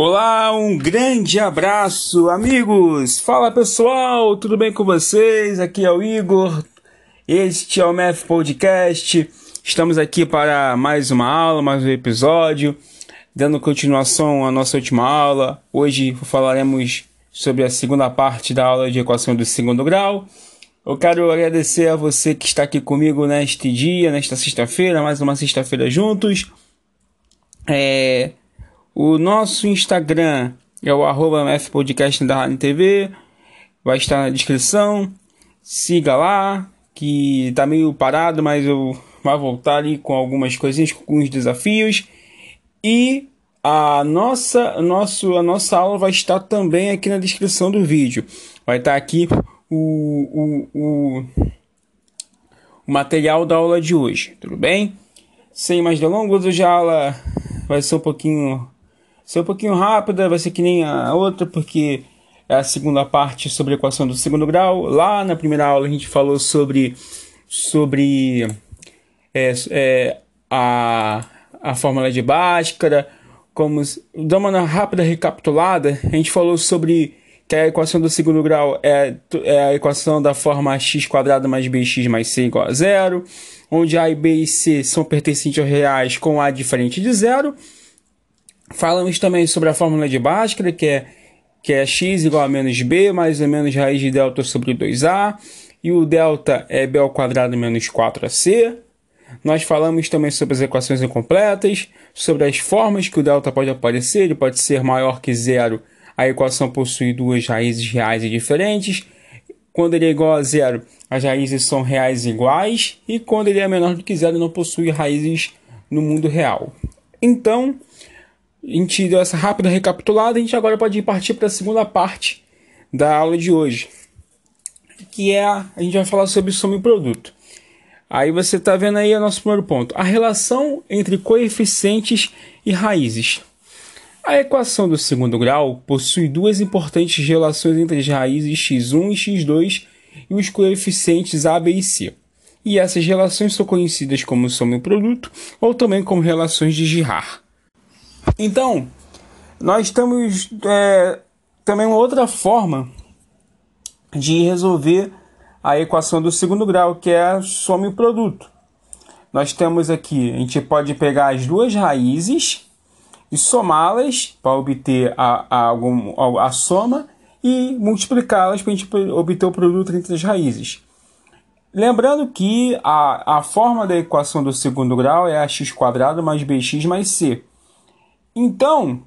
Olá, um grande abraço, amigos! Fala pessoal, tudo bem com vocês? Aqui é o Igor, este é o Math Podcast. Estamos aqui para mais uma aula, mais um episódio, dando continuação à nossa última aula. Hoje falaremos sobre a segunda parte da aula de equação do segundo grau. Eu quero agradecer a você que está aqui comigo neste dia, nesta sexta-feira, mais uma sexta-feira juntos. É, o nosso Instagram é o arroba Podcast da TV. Vai estar na descrição. Siga lá, que tá meio parado, mas eu vou voltar ali com algumas coisinhas, com alguns desafios. E a nossa, nosso, a nossa aula vai estar também aqui na descrição do vídeo. Vai estar aqui o, o, o, o material da aula de hoje, tudo bem? Sem mais delongas, hoje a aula vai ser um pouquinho ser um pouquinho rápida, vai ser que nem a outra, porque é a segunda parte sobre a equação do segundo grau. Lá na primeira aula a gente falou sobre, sobre é, é, a, a fórmula de Bhaskara, como dar uma rápida recapitulada, a gente falou sobre que a equação do segundo grau é, é a equação da forma x mais bx mais c igual a zero, onde a e b e c são pertencentes aos reais com a diferente de zero. Falamos também sobre a fórmula de Bhaskara, que é, que é x igual a menos b, mais ou menos raiz de delta sobre 2a, e o delta é b ao quadrado menos 4ac. Nós falamos também sobre as equações incompletas, sobre as formas que o delta pode aparecer, ele pode ser maior que zero, a equação possui duas raízes reais e diferentes. Quando ele é igual a zero, as raízes são reais iguais, e quando ele é menor do que zero, não possui raízes no mundo real. Então, a gente deu essa rápida recapitulada, a gente agora pode partir para a segunda parte da aula de hoje, que é a, a gente vai falar sobre soma e produto. Aí você está vendo aí o nosso primeiro ponto, a relação entre coeficientes e raízes. A equação do segundo grau possui duas importantes relações entre as raízes x1 e x2 e os coeficientes a, b e c. E essas relações são conhecidas como soma e produto ou também como relações de Girard. Então, nós temos é, também uma outra forma de resolver a equação do segundo grau, que é a soma e produto. Nós temos aqui, a gente pode pegar as duas raízes e somá-las para obter a, a, a soma e multiplicá-las para a gente obter o produto entre as raízes. Lembrando que a, a forma da equação do segundo grau é ax quadrado mais bx mais c. Então,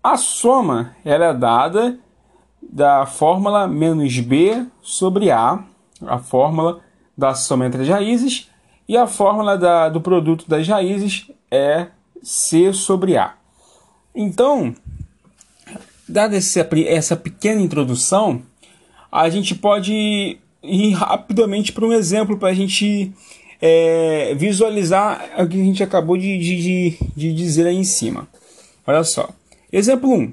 a soma ela é dada da fórmula menos b sobre a, a fórmula da soma entre as raízes, e a fórmula da, do produto das raízes é c sobre a. Então, dada essa pequena introdução, a gente pode ir rapidamente para um exemplo para a gente é, visualizar o que a gente acabou de, de, de dizer aí em cima. Olha só. Exemplo 1.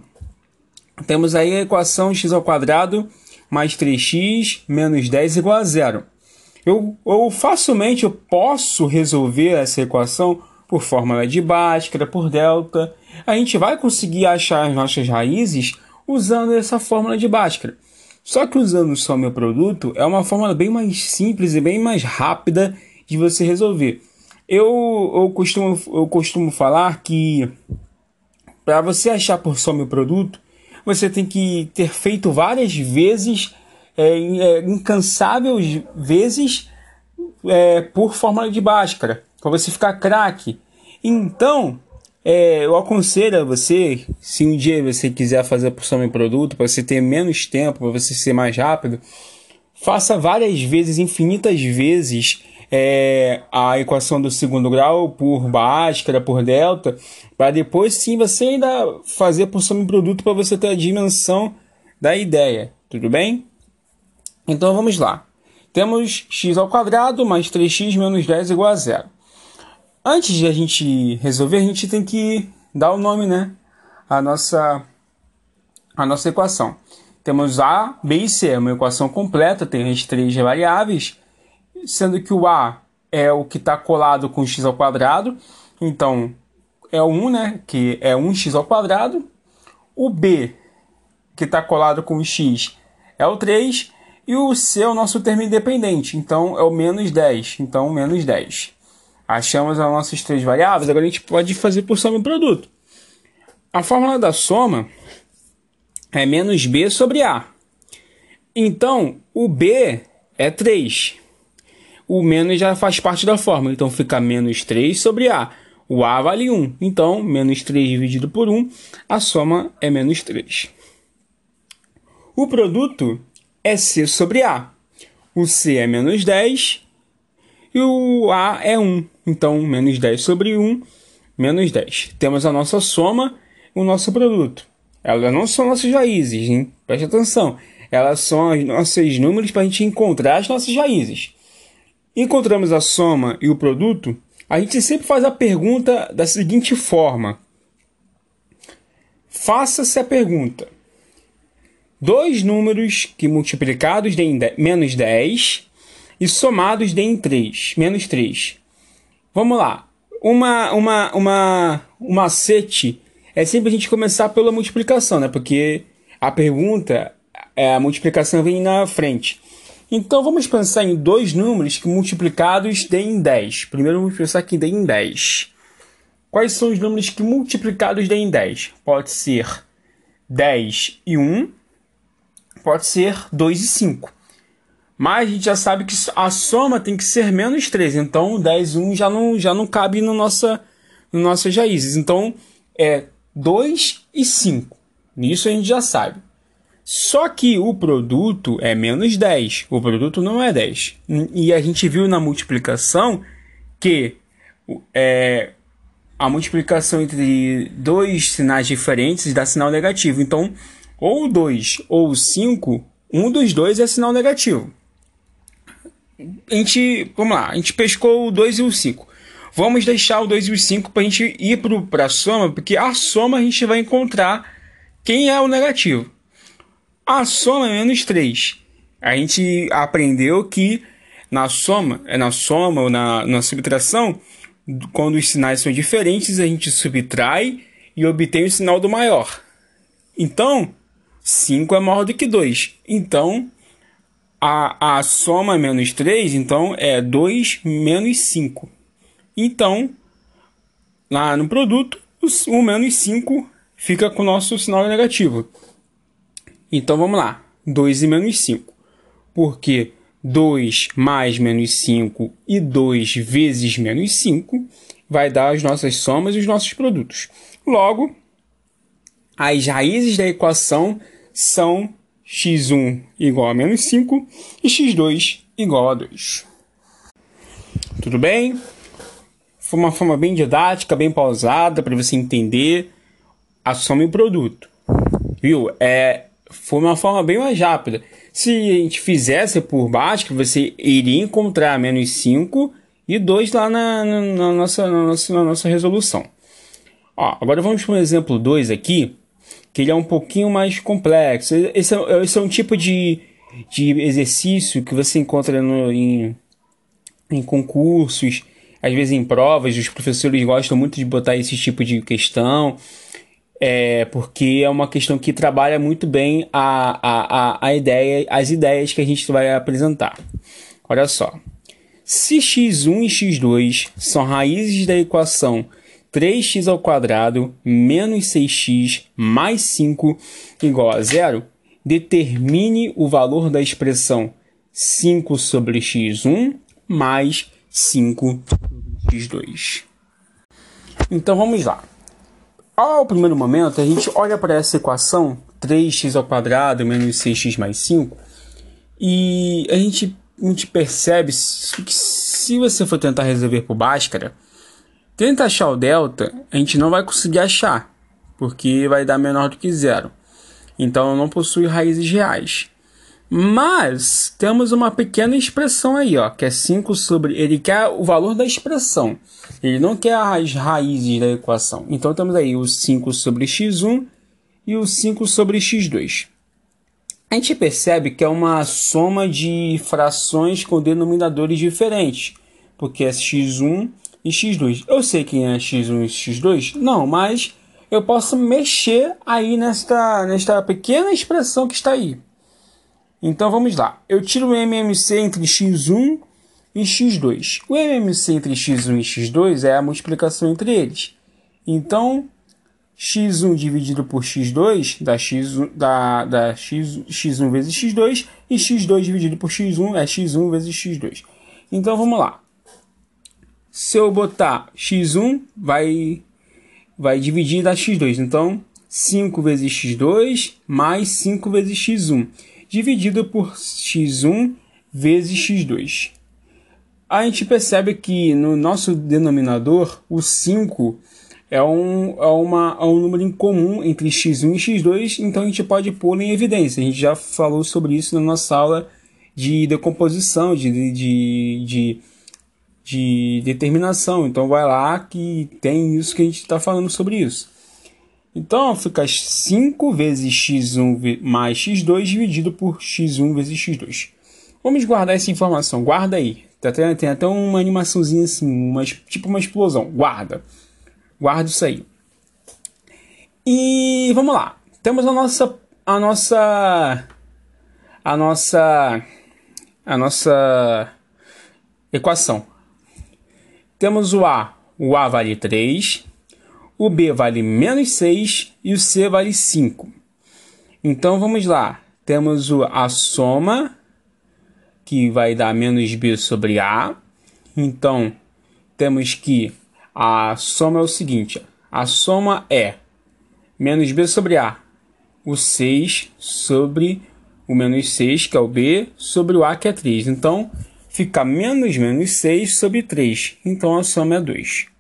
Temos aí a equação x ao quadrado mais 3x menos 10 igual a zero. Eu, eu facilmente eu posso resolver essa equação por fórmula de Bhaskara, por delta. A gente vai conseguir achar as nossas raízes usando essa fórmula de Bhaskara. Só que usando soma e produto é uma fórmula bem mais simples e bem mais rápida de você resolver. Eu, eu, costumo, eu costumo falar que para você achar por soma o produto, você tem que ter feito várias vezes, é, é, incansáveis vezes, é, por fórmula de Bhaskara, para você ficar craque. Então, é, eu aconselho a você, se um dia você quiser fazer por soma e produto, para você ter menos tempo, para você ser mais rápido, faça várias vezes, infinitas vezes, é, a equação do segundo grau por Bhaskara, por delta, para depois sim você ainda fazer por soma produto para você ter a dimensão da ideia, tudo bem? Então vamos lá. Temos x ao quadrado mais 3x menos 10 igual a zero. Antes de a gente resolver, a gente tem que dar o nome, né? A nossa, a nossa equação. Temos A, B e C, é uma equação completa, tem as três variáveis sendo que o A é o que está colado com x ao quadrado, então é o 1, né, que é 1x ao quadrado. O B, que está colado com X, é o 3. E o C é o nosso termo independente, então é o menos 10. Então, menos 10. Achamos as nossas três variáveis, agora a gente pode fazer por soma e produto. A fórmula da soma é menos B sobre A. Então, o B é 3. O menos já faz parte da fórmula, então fica menos 3 sobre A. O A vale 1, então menos 3 dividido por 1, a soma é menos 3. O produto é C sobre A. O C é menos 10 e o A é 1. Então, menos 10 sobre 1, menos 10. Temos a nossa soma o nosso produto. Elas não são nossas raízes, hein? Preste atenção. Elas são os nossos números para a gente encontrar as nossas raízes. Encontramos a soma e o produto, a gente sempre faz a pergunta da seguinte forma. Faça-se a pergunta dois números que multiplicados deem menos 10 e somados deem 3, menos 3. Vamos lá. Uma, uma, uma, um macete é sempre a gente começar pela multiplicação, né? Porque a pergunta, é, a multiplicação vem na frente. Então vamos pensar em dois números que multiplicados deem 10. Primeiro vamos pensar que deem 10. Quais são os números que multiplicados deem 10? Pode ser 10 e 1 pode ser 2 e 5. Mas a gente já sabe que a soma tem que ser menos 3. Então 10 e 1 já não, já não cabe no nossa, no nossas raízes. Então é 2 e 5. Nisso a gente já sabe. Só que o produto é menos 10. O produto não é 10. E a gente viu na multiplicação que é, a multiplicação entre dois sinais diferentes dá sinal negativo. Então, ou 2 ou 5, um dos dois é sinal negativo. A gente, vamos lá, a gente pescou o 2 e o 5. Vamos deixar o 2 e o 5 para a gente ir para a soma, porque a soma a gente vai encontrar quem é o negativo. A soma é menos 3. A gente aprendeu que na soma, é na soma ou na, na subtração, quando os sinais são diferentes, a gente subtrai e obtém o sinal do maior. Então, 5 é maior do que 2. Então, a, a soma menos 3, então é 2 menos 5. Então, lá no produto, o menos 5 fica com o nosso sinal negativo. Então, vamos lá. 2 e menos 5. Porque 2 mais menos 5 e 2 vezes menos 5 vai dar as nossas somas e os nossos produtos. Logo, as raízes da equação são x1 igual a menos 5 e x2 igual a 2. Tudo bem? Foi uma forma bem didática, bem pausada para você entender a soma e o produto. Viu? É, foi uma forma bem mais rápida. Se a gente fizesse por baixo, você iria encontrar menos 5 e 2 lá na, na, na, nossa, na, nossa, na nossa resolução. Ó, agora vamos para o exemplo 2 aqui que ele é um pouquinho mais complexo. Esse é, esse é um tipo de, de exercício que você encontra no, em, em concursos, às vezes em provas, os professores gostam muito de botar esse tipo de questão, é, porque é uma questão que trabalha muito bem a, a, a, a ideia, as ideias que a gente vai apresentar. Olha só. Se x1 e x2 são raízes da equação 3x ao quadrado menos 6x mais 5 igual a zero, determine o valor da expressão 5 sobre x1 mais 5 sobre x2. Então vamos lá. Ao primeiro momento, a gente olha para essa equação 3x ao quadrado menos 6x mais 5 e a gente, a gente percebe que se você for tentar resolver por Bhaskara, Tenta achar o delta, a gente não vai conseguir achar, porque vai dar menor do que zero. Então não possui raízes reais. Mas temos uma pequena expressão aí, ó, que é 5 sobre. Ele quer o valor da expressão. Ele não quer as raízes da equação. Então temos aí o 5 sobre x1 e o 5 sobre x2. A gente percebe que é uma soma de frações com denominadores diferentes, porque é x1 e x2. Eu sei quem é x1 e x2? Não, mas eu posso mexer aí nesta, nesta pequena expressão que está aí. Então vamos lá. Eu tiro o MMC entre x1 e x2. O MMC entre x1 e x2 é a multiplicação entre eles. Então, x1 dividido por x2 dá, x, dá, dá x, x1 vezes x2 e x2 dividido por x1 é x1 vezes x2. Então vamos lá. Se eu botar x1, vai, vai dividir da x2. Então 5 vezes x2 mais 5 vezes x1 dividido por x1 vezes x2. A gente percebe que no nosso denominador o 5 é um, é, uma, é um número em comum entre x1 e x2, então a gente pode pôr em evidência. A gente já falou sobre isso na nossa aula de decomposição, de, de, de, de determinação. Então vai lá que tem isso que a gente está falando sobre isso. Então fica 5 vezes x1 mais x2 dividido por x1 vezes x2. Vamos guardar essa informação. Guarda aí. Tem até uma animaçãozinha assim, uma, tipo uma explosão. Guarda. Guarde isso aí. E vamos lá. Temos a nossa a nossa a nossa a nossa equação. Temos o A, o A vale 3, o B vale menos 6 e o C vale 5. Então vamos lá. Temos a soma, que vai dar menos B sobre A. Então temos que a soma é o seguinte: a soma é menos b sobre a, o 6 sobre o menos 6, que é o b, sobre o a, que é 3. Então, fica menos menos 6 sobre 3. Então, a soma é 2.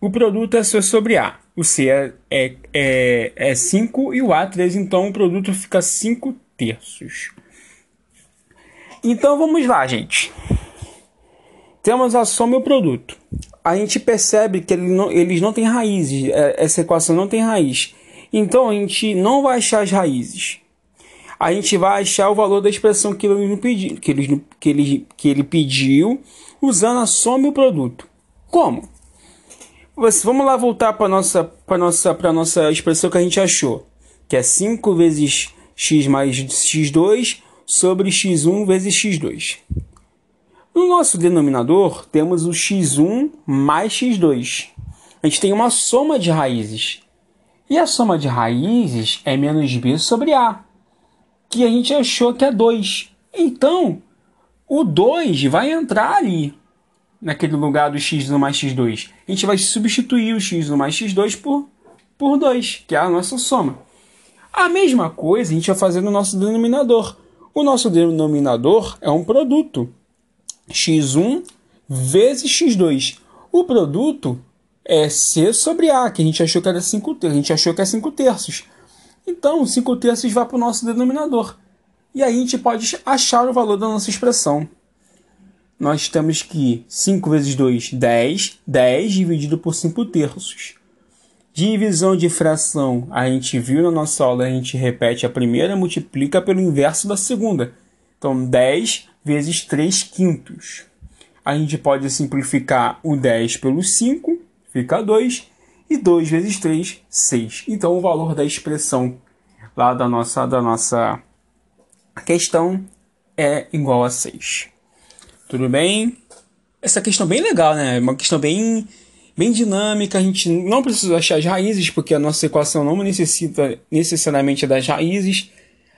O produto é C sobre A. O C é, é, é, é 5 e o A 3. Então, o produto fica 5 terços. Então, vamos lá, gente. Temos a soma e o produto a gente percebe que ele não, eles não têm raízes, é, essa equação não tem raiz. Então a gente não vai achar as raízes. A gente vai achar o valor da expressão que ele, pedi, que ele, que ele, que ele pediu usando a soma e o produto. Como? Vamos lá voltar para nossa, nossa, nossa expressão que a gente achou, que é 5 vezes x mais x2 sobre x1 vezes x2. No nosso denominador, temos o x1 mais x2. A gente tem uma soma de raízes. E a soma de raízes é menos b sobre a, que a gente achou que é 2. Então, o 2 vai entrar ali, naquele lugar do x1 mais x2. A gente vai substituir o x1 mais x2 por, por 2, que é a nossa soma. A mesma coisa a gente vai fazer no nosso denominador. O nosso denominador é um produto x1 vezes x2. O produto é C sobre A, que a gente achou que era 5 terços. A gente achou que é 5 terços. Então, 5 terços vai para o nosso denominador. E aí a gente pode achar o valor da nossa expressão. Nós temos que 5 vezes 2, 10. 10 dividido por 5 terços. Divisão de fração, a gente viu na nossa aula, a gente repete a primeira, multiplica pelo inverso da segunda. Então, 10 vezes 3 quintos. A gente pode simplificar o 10 pelo 5, fica 2, e 2 vezes 3, 6. Então o valor da expressão lá da nossa, da nossa questão é igual a 6. Tudo bem? Essa questão é bem legal, né? Uma questão bem, bem dinâmica. A gente não precisa achar as raízes, porque a nossa equação não necessita necessariamente das raízes.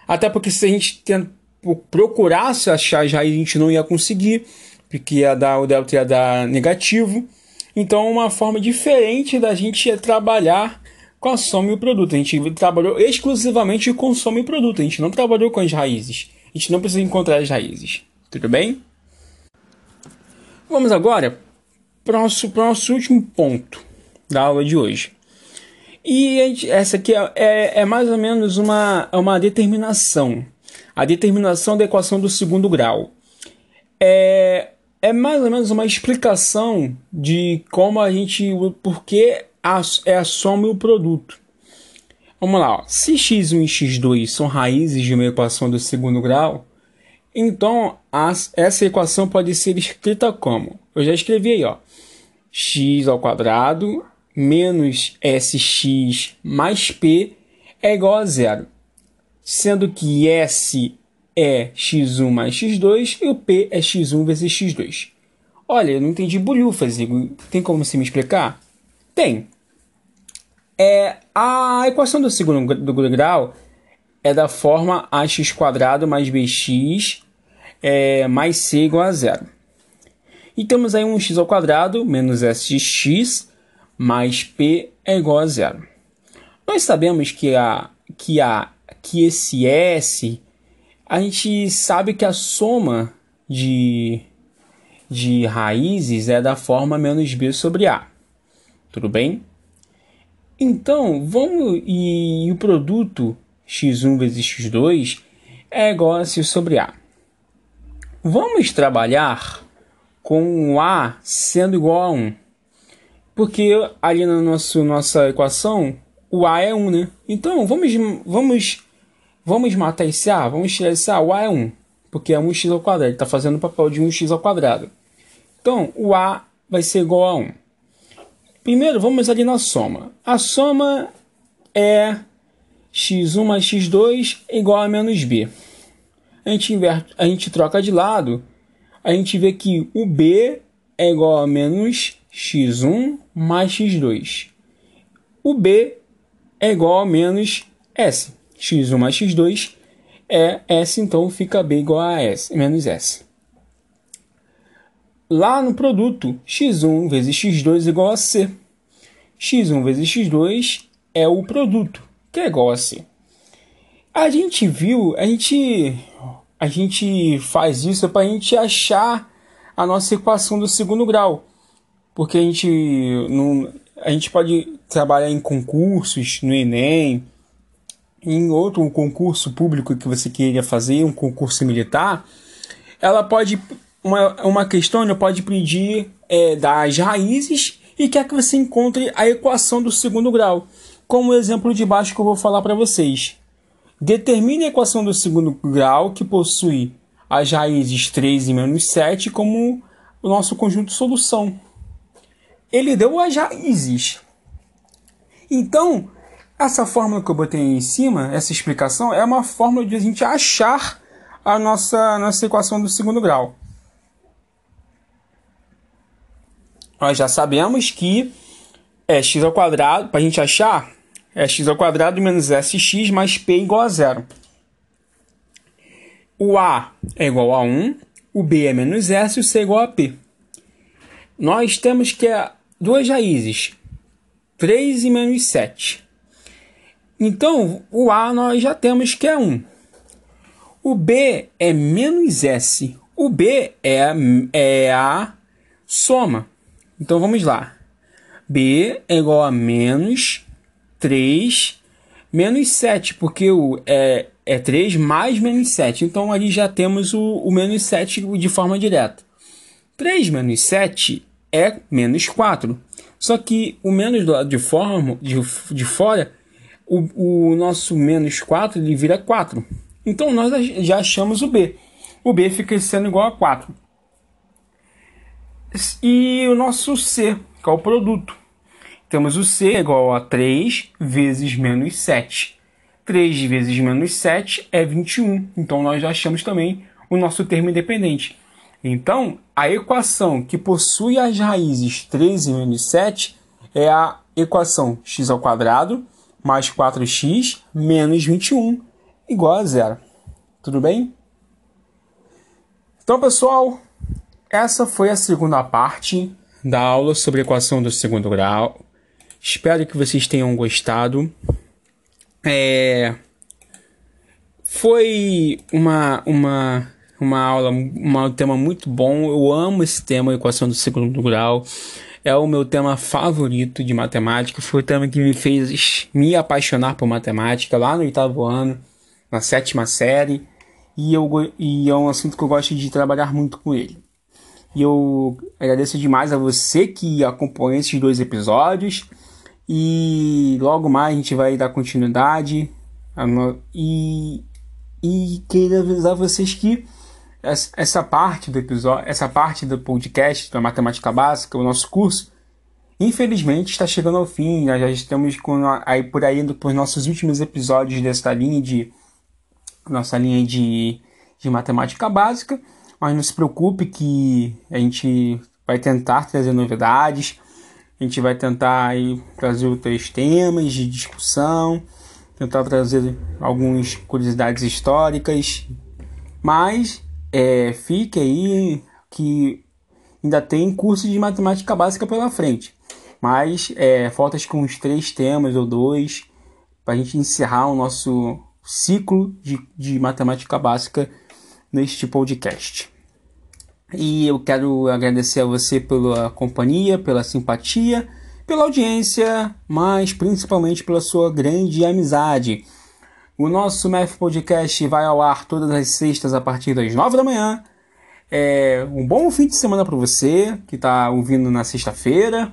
Até porque se a gente procurasse achar já a gente não ia conseguir, porque ia dar, o delta ia dar negativo. Então, uma forma diferente da gente trabalhar com a soma e o produto. A gente trabalhou exclusivamente com soma e produto. A gente não trabalhou com as raízes. A gente não precisa encontrar as raízes. Tudo bem? Vamos agora para o nosso, para o nosso último ponto da aula de hoje. E gente, essa aqui é, é, é mais ou menos uma, é uma determinação a determinação da equação do segundo grau. É, é mais ou menos uma explicação de como a gente. por que é a soma e o produto. Vamos lá, ó. se x1 e x2 são raízes de uma equação do segundo grau, então as, essa equação pode ser escrita como? Eu já escrevi aí, ó. x ao quadrado menos SX mais P é igual a zero, sendo que S é x1 mais x2 e o P é x1 vezes x2. Olha, eu não entendi bolhufas, Igor. Tem como você me explicar? Tem. É, a equação do segundo do grau é da forma ax quadrado mais bx é, mais c igual a zero. E temos aí um x ao quadrado menos sx mais p é igual a zero. Nós sabemos que, a, que, a, que esse s, a gente sabe que a soma de, de raízes é da forma menos b sobre a. Tudo bem? Então, vamos e, e o produto x1 vezes x2 é igual a c sobre a. Vamos trabalhar com a sendo igual a 1. Porque ali na nosso, nossa equação, o a é 1, né? Então, vamos, vamos, vamos matar esse a, vamos tirar esse a, o a é 1. Porque é 1x ao quadrado, ele está fazendo o papel de 1x ao quadrado. Então, o a vai ser igual a 1. Primeiro, vamos ali na soma. A soma é x1 mais x2 igual a menos b. A gente, inverte, a gente troca de lado, a gente vê que o b é igual a menos x1 mais x2. O b é igual a menos s. x1 mais x2 é s, então fica b igual a s, menos s. Lá no produto, x1 vezes x2 igual a c. x1 vezes x2 é o produto que negócio. A gente viu, a gente, a gente faz isso para a gente achar a nossa equação do segundo grau. Porque a gente, não, a gente pode trabalhar em concursos, no Enem, em outro concurso público que você queria fazer, um concurso militar, ela pode, uma, uma questão ela pode pedir é, das raízes e quer que você encontre a equação do segundo grau como o exemplo de baixo que eu vou falar para vocês. Determine a equação do segundo grau que possui as raízes 3 e menos 7 como o nosso conjunto de solução. Ele deu as raízes. Então, essa fórmula que eu botei em cima, essa explicação, é uma fórmula de a gente achar a nossa, nossa equação do segundo grau. Nós já sabemos que é x ao quadrado, para a gente achar, é x ao quadrado menos sx mais p igual a zero. O a é igual a 1, o b é menos s e o c é igual a p. Nós temos que é duas raízes, 3 e menos 7. Então, o a nós já temos que é 1. O b é menos s. O b é, é a soma. Então, vamos lá. b é igual a menos 3 menos 7, porque o, é, é 3 mais menos 7. Então ali já temos o, o menos 7 de forma direta. 3 menos 7 é menos 4. Só que o menos do lado de, forma, de, de fora, o, o nosso menos 4 ele vira 4. Então nós já achamos o B. O B fica sendo igual a 4. E o nosso C, que é o produto. Temos o C igual a 3 vezes menos 7. 3 vezes menos 7 é 21. Então, nós já achamos também o nosso termo independente. Então, a equação que possui as raízes 3 e menos 7 é a equação x ao quadrado mais 4x menos 21 igual a zero. Tudo bem? Então, pessoal, essa foi a segunda parte da aula sobre equação do segundo grau. Espero que vocês tenham gostado. É... Foi uma, uma, uma aula, um tema muito bom. Eu amo esse tema, equação do segundo grau. É o meu tema favorito de matemática. Foi o tema que me fez me apaixonar por matemática lá no oitavo ano, na sétima série. E, eu, e é um assunto que eu gosto de trabalhar muito com ele. E eu agradeço demais a você que acompanhou esses dois episódios. E logo mais a gente vai dar continuidade. E, e queria avisar vocês que essa parte do episódio, essa parte do podcast da matemática básica, o nosso curso, infelizmente está chegando ao fim. Nós já estamos com, aí por aí indo para os nossos últimos episódios dessa linha de nossa linha de, de matemática básica. Mas não se preocupe que a gente vai tentar trazer novidades. A gente vai tentar aí trazer outros temas de discussão, tentar trazer algumas curiosidades históricas, mas é, fique aí que ainda tem curso de matemática básica pela frente. Mas é, falta acho uns três temas ou dois para a gente encerrar o nosso ciclo de, de matemática básica neste podcast. E eu quero agradecer a você pela companhia, pela simpatia, pela audiência, mas principalmente pela sua grande amizade. O nosso Math Podcast vai ao ar todas as sextas a partir das nove da manhã. É um bom fim de semana para você que está ouvindo na sexta-feira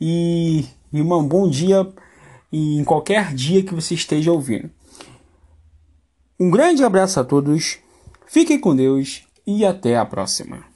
e, e um bom dia em qualquer dia que você esteja ouvindo. Um grande abraço a todos, fiquem com Deus e até a próxima.